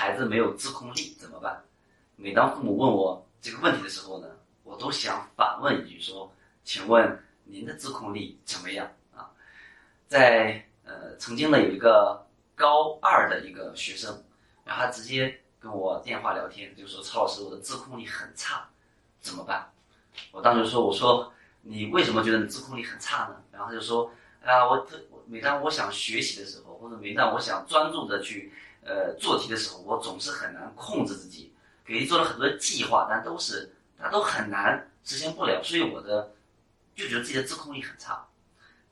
孩子没有自控力怎么办？每当父母问我这个问题的时候呢，我都想反问一句说：“请问您的自控力怎么样啊？”在呃，曾经呢有一个高二的一个学生，然后他直接跟我电话聊天，就说：“曹老师，我的自控力很差，怎么办？”我当时说：“我说你为什么觉得你自控力很差呢？”然后他就说：“啊，我特每当我想学习的时候，或者每当我想专注的去呃做题的时候，我总是很难控制自己，给做了很多计划，但都是但都很难实现不了，所以我的就觉得自己的自控力很差。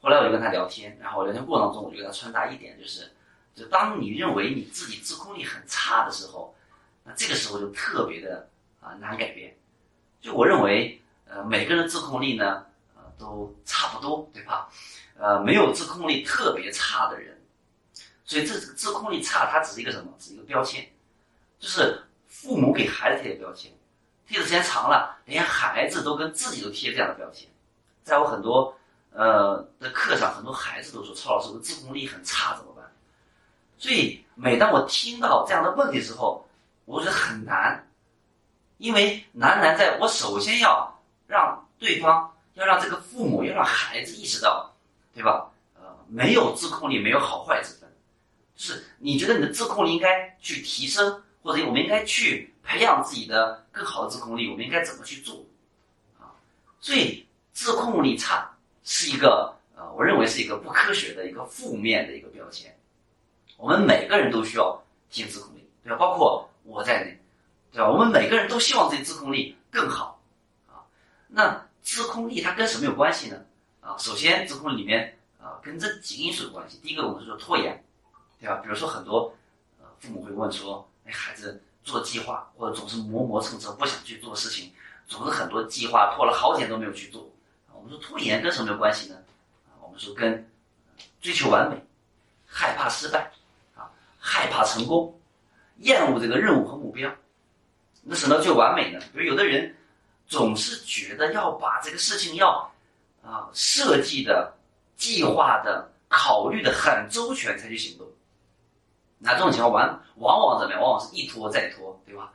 后来我就跟他聊天，然后聊天过程中我就给他传达一点，就是就当你认为你自己自控力很差的时候，那这个时候就特别的啊难改变。就我认为，呃，每个人自控力呢，呃，都差不多，对吧？呃，没有自控力特别差的人，所以这自控力差，它只是一个什么？是一个标签，就是父母给孩子贴的标签，贴的时间长了，连孩子都跟自己都贴这样的标签。在我很多呃的课上，很多孩子都说：“曹老师，我自控力很差，怎么办？”所以每当我听到这样的问题的时候，我觉得很难，因为难难在我首先要让对方，要让这个父母，要让孩子意识到。对吧？呃，没有自控力，没有好坏之分，是你觉得你的自控力应该去提升，或者我们应该去培养自己的更好的自控力，我们应该怎么去做？啊，所以自控力差是一个呃，我认为是一个不科学的一个负面的一个标签。我们每个人都需要提升自控力，对吧？包括我在内，对吧？我们每个人都希望自己自控力更好，啊，那自控力它跟什么有关系呢？啊，首先自控力里面啊，跟这几个因素有关系。第一个，我们是说拖延，对吧？比如说很多呃父母会问说，哎，孩子做计划或者总是磨磨蹭蹭不想去做事情，总是很多计划拖了好几年都没有去做。我们说拖延跟什么有关系呢？我们说跟追求完美、害怕失败啊、害怕成功、厌恶这个任务和目标。那什么叫完美呢？比如有的人总是觉得要把这个事情要。啊，设计的、计划的、考虑的很周全才去行动，那这种情况往往往怎么样？往往是一拖再拖，对吧？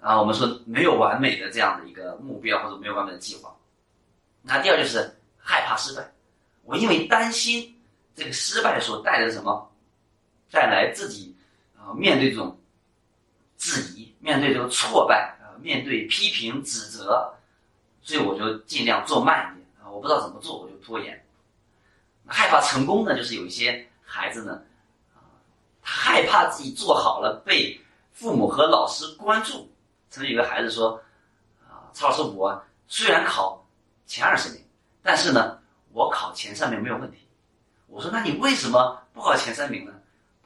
啊，我们说没有完美的这样的一个目标或者没有完美的计划。那第二就是害怕失败，我因为担心这个失败所带来的什么，带来自己啊面对这种质疑、面对这个挫败啊、面对批评指责，所以我就尽量做慢一点啊。我不知道怎么做，我就拖延。害怕成功呢，就是有一些孩子呢，害怕自己做好了被父母和老师关注。曾经有个孩子说：“啊，曹老师，我虽然考前二十名，但是呢，我考前三名没有问题。”我说：“那你为什么不考前三名呢？”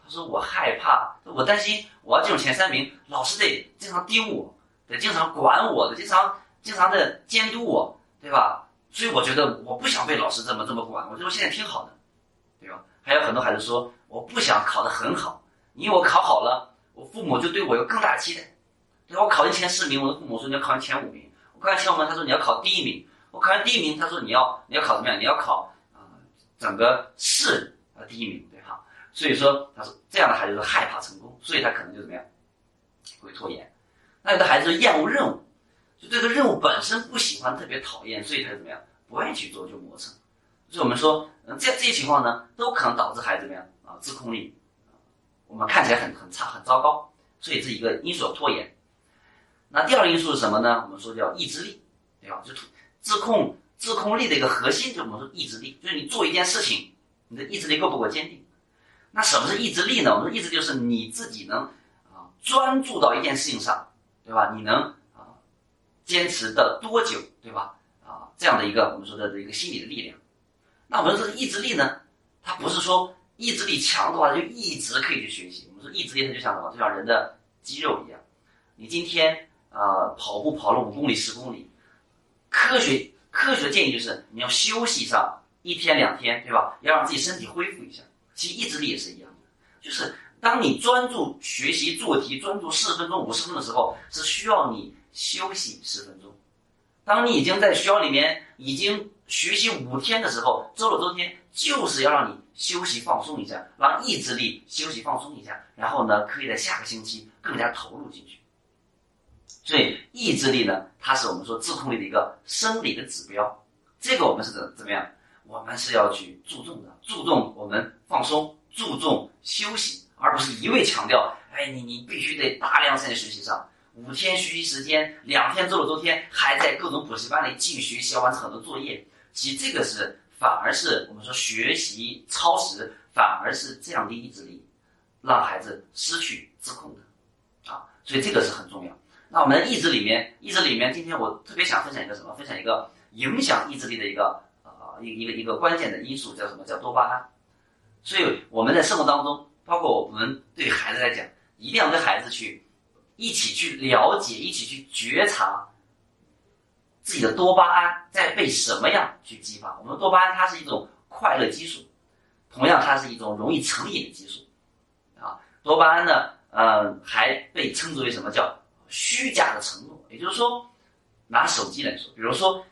他说：“我害怕，我担心我要进入前三名，老师得经常盯我，得经常管我，得经常经常的监督我，对吧？”所以我觉得我不想被老师这么这么管，我觉得我现在挺好的，对吧？还有很多孩子说我不想考得很好，因为我考好了，我父母就对我有更大的期待。对吧？我考进前十名，我的父母说你要考进前五名；我考进前五名，他说你要考第一名；我考上第一名，他说你要你要考怎么样？你要考啊整个市啊第一名，对哈。所以说他说这样的孩子是害怕成功，所以他可能就怎么样会拖延。那有的孩子厌恶任务。就这个任务本身不喜欢，特别讨厌，所以他怎么样，不愿意去做，就磨蹭。所以我们说，嗯，这这些情况呢，都可能导致孩子怎么样自控力，我们看起来很很差，很糟糕。所以这一个因素拖延。那第二个因素是什么呢？我们说叫意志力，对吧？就自控自控力的一个核心，就我们说意志力，就是你做一件事情，你的意志力够不够坚定？那什么是意志力呢？我们说意志就是你自己能啊专注到一件事情上，对吧？你能啊。坚持的多久，对吧？啊，这样的一个我们说的这一个心理的力量。那我们说意志力呢？它不是说意志力强的话就一直可以去学习。我们说意志力它就像什么？就像人的肌肉一样。你今天啊跑步跑了五公里、十公里，科学科学的建议就是你要休息上一天两天，对吧？要让自己身体恢复一下。其实意志力也是一样的，就是当你专注学习做题、专注四十分钟、五十分钟的时候，是需要你。休息十分钟。当你已经在学校里面已经学习五天的时候，周六周天就是要让你休息放松一下，让意志力休息放松一下，然后呢，可以在下个星期更加投入进去。所以意志力呢，它是我们说自控力的一个生理的指标。这个我们是怎怎么样？我们是要去注重的，注重我们放松，注重休息，而不是一味强调，哎，你你必须得大量在学习上，五天学习时间，两天周六周天还在各种补习班里继续学习，要完成很多作业。其实这个是反而是我们说学习超时，反而是降低意志力，让孩子失去自控的，啊，所以这个是很重要。那我们意志里面，意志里面，今天我特别想分享一个什么？分享一个影响意志力的一个呃一一个一个关键的因素，叫什么？叫多巴胺。所以我们在生活当中，包括我们对孩子来讲，一定要跟孩子去一起去了解，一起去觉察自己的多巴胺在被什么样去激发。我们多巴胺它是一种快乐激素，同样它是一种容易成瘾的激素啊。多巴胺呢，呃，还被称之为什么叫？虚假的承诺，也就是说，拿手机来说，比如说，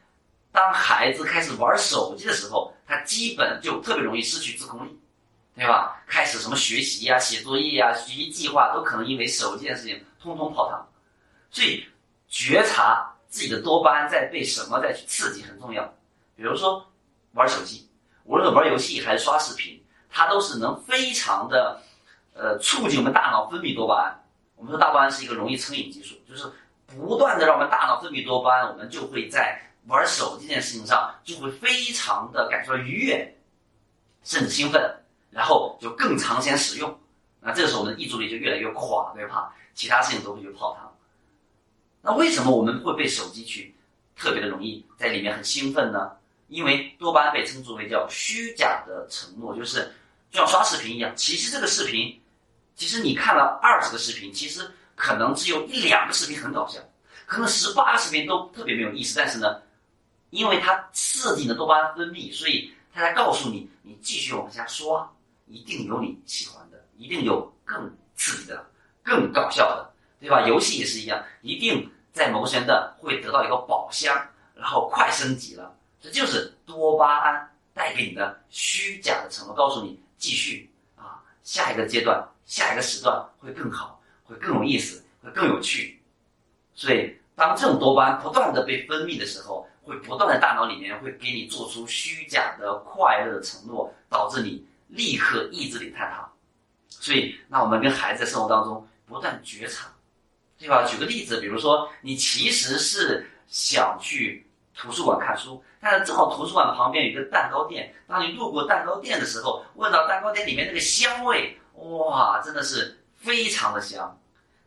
当孩子开始玩手机的时候，他基本就特别容易失去自控力，对吧？开始什么学习呀、写作业呀、学习计划都可能因为手机的事情通通泡汤。所以，觉察自己的多巴胺在被什么在刺激很重要。比如说，玩手机，无论玩游戏还是刷视频，它都是能非常的，呃，促进我们大脑分泌多巴胺。我们说多巴胺是一个容易成瘾激素，就是不断的让我们大脑分泌多巴胺，我们就会在玩手机这件事情上就会非常的感受到愉悦，甚至兴奋，然后就更长时间使用。那这个时候我们的意志力就越来越垮，对吧？其他事情都会去泡汤。那为什么我们会被手机去特别的容易在里面很兴奋呢？因为多巴胺被称之为叫虚假的承诺，就是就像刷视频一样，其实这个视频。其实你看了二十个视频，其实可能只有一两个视频很搞笑，可能十八个视频都特别没有意思。但是呢，因为它刺激你的多巴胺分泌，所以它在告诉你，你继续往下刷，一定有你喜欢的，一定有更刺激的、更搞笑的，对吧？游戏也是一样，一定在某个时间段会得到一个宝箱，然后快升级了。这就是多巴胺带给你的虚假的承诺，告诉你继续啊，下一个阶段。下一个时段会更好，会更有意思，会更有趣。所以，当这种多巴胺不断的被分泌的时候，会不断的大脑里面会给你做出虚假的快乐的承诺，导致你立刻意志力坍塌。所以，那我们跟孩子在生活当中不断觉察，对吧？举个例子，比如说你其实是想去图书馆看书，但是正好图书馆旁边有一个蛋糕店，当你路过蛋糕店的时候，闻到蛋糕店里面那个香味。哇，真的是非常的香，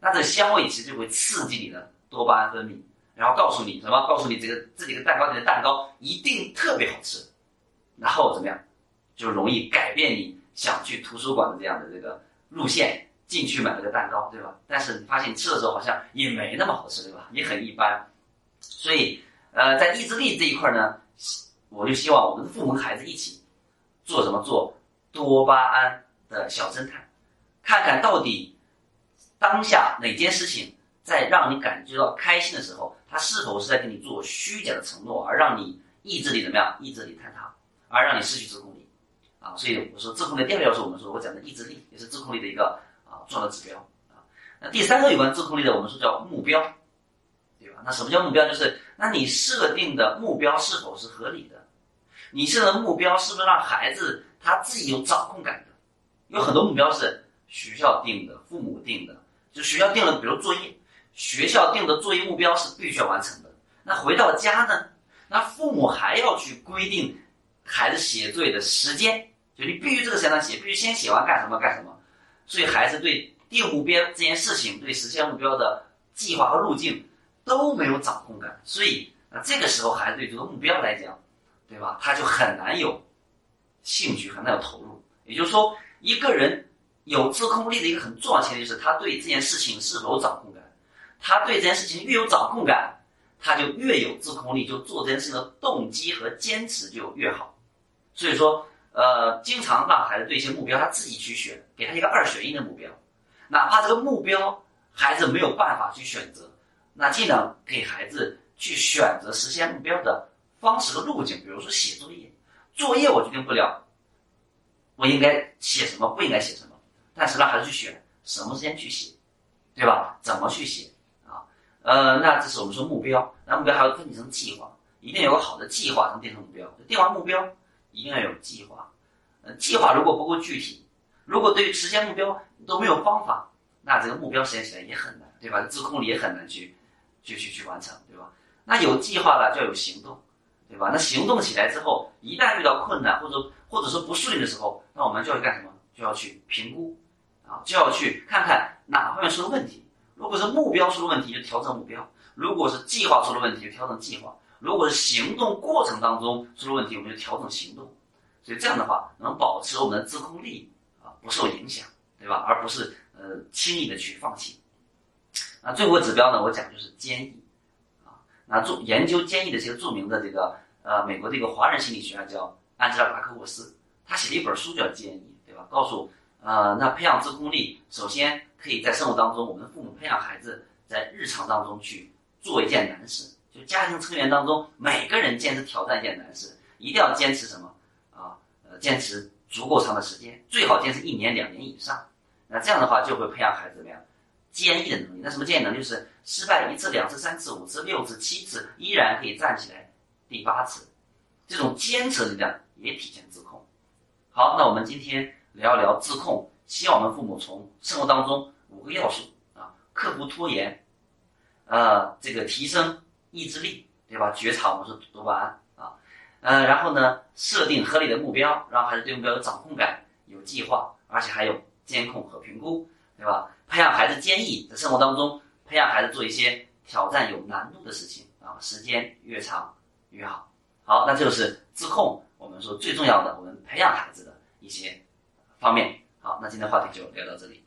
那这香味其实就会刺激你的多巴胺分泌，然后告诉你什么？告诉你这个这几个蛋糕店的蛋糕一定特别好吃，然后怎么样，就容易改变你想去图书馆的这样的这个路线，进去买了个蛋糕，对吧？但是你发现吃的时候好像也没那么好吃，对吧？也很一般，所以呃，在意志力这一块呢，我就希望我们的父母孩子一起做什么？做多巴胺。的小侦探，看看到底当下哪件事情在让你感觉到开心的时候，他是否是在给你做虚假的承诺，而让你意志力怎么样？意志力坍塌，而让你失去自控力啊！所以我说自控力第二个要素，我们说我讲的意志力也是自控力的一个重要的指标啊。那第三个有关自控力的，我们说叫目标，对吧？那什么叫目标？就是那你设定的目标是否是合理的？你设的目标是不是让孩子他自己有掌控感的？有很多目标是学校定的，父母定的，就学校定了，比如作业，学校定的作业目标是必须要完成的。那回到家呢？那父母还要去规定孩子写作业的时间，就你必须这个时间段写，必须先写完干什么干什么。所以孩子对定目标这件事情，对实现目标的计划和路径都没有掌控感。所以那这个时候孩子对这个目标来讲，对吧？他就很难有兴趣，很难有投入。也就是说。一个人有自控力的一个很重要前提是他对这件事情是否有掌控感。他对这件事情越有掌控感，他就越有自控力，就做这件事情的动机和坚持就越好。所以说，呃，经常让孩子对一些目标他自己去选，给他一个二选一的目标，哪怕这个目标孩子没有办法去选择，那尽量给孩子去选择实现目标的方式和路径。比如说写作业，作业我决定不了。我应该写什么，不应该写什么，但是让孩子去选什么时间去写，对吧？怎么去写啊？呃，那这是我们说目标，那目标还要分解成计划，一定有个好的计划能定成目标。定完目标，一定要有计划。呃，计划如果不够具体，如果对于实现目标都没有方法，那这个目标实现起来也很难，对吧？自控力也很难去去去去完成，对吧？那有计划了就要有行动。对吧？那行动起来之后，一旦遇到困难或者或者说不顺利的时候，那我们就要干什么？就要去评估，啊，就要去看看哪方面出了问题。如果是目标出了问题，就调整目标；如果是计划出了问题，就调整计划；如果是行动过程当中出了问题，我们就调整行动。所以这样的话，能保持我们的自控力啊不受影响，对吧？而不是呃轻易的去放弃。那最后指标呢，我讲就是坚毅啊。那著研究坚毅的这个著名的这个呃美国的一个华人心理学家叫安吉拉达克沃斯，他写了一本书叫《坚毅》，对吧？告诉呃那培养自控力，首先可以在生活当中，我们父母培养孩子在日常当中去做一件难事，就家庭成员当中每个人坚持挑战一件难事，一定要坚持什么啊？呃，坚持足够长的时间，最好坚持一年两年以上。那这样的话就会培养孩子怎么样？坚毅的能力，那什么坚毅能力？就是失败一次、两次、三次、五次、六次、七次，依然可以站起来。第八次，这种坚持力量也体现自控。好，那我们今天聊一聊自控，希望我们父母从生活当中五个要素啊，克服拖延，呃，这个提升意志力，对吧？觉察我们说读完啊，呃，然后呢，设定合理的目标，让孩子对目标有掌控感、有计划，而且还有监控和评估。对吧？培养孩子坚毅，在生活当中培养孩子做一些挑战有难度的事情啊，时间越长越好。好，那就是自控，我们说最重要的，我们培养孩子的一些方面。好，那今天话题就聊到这里。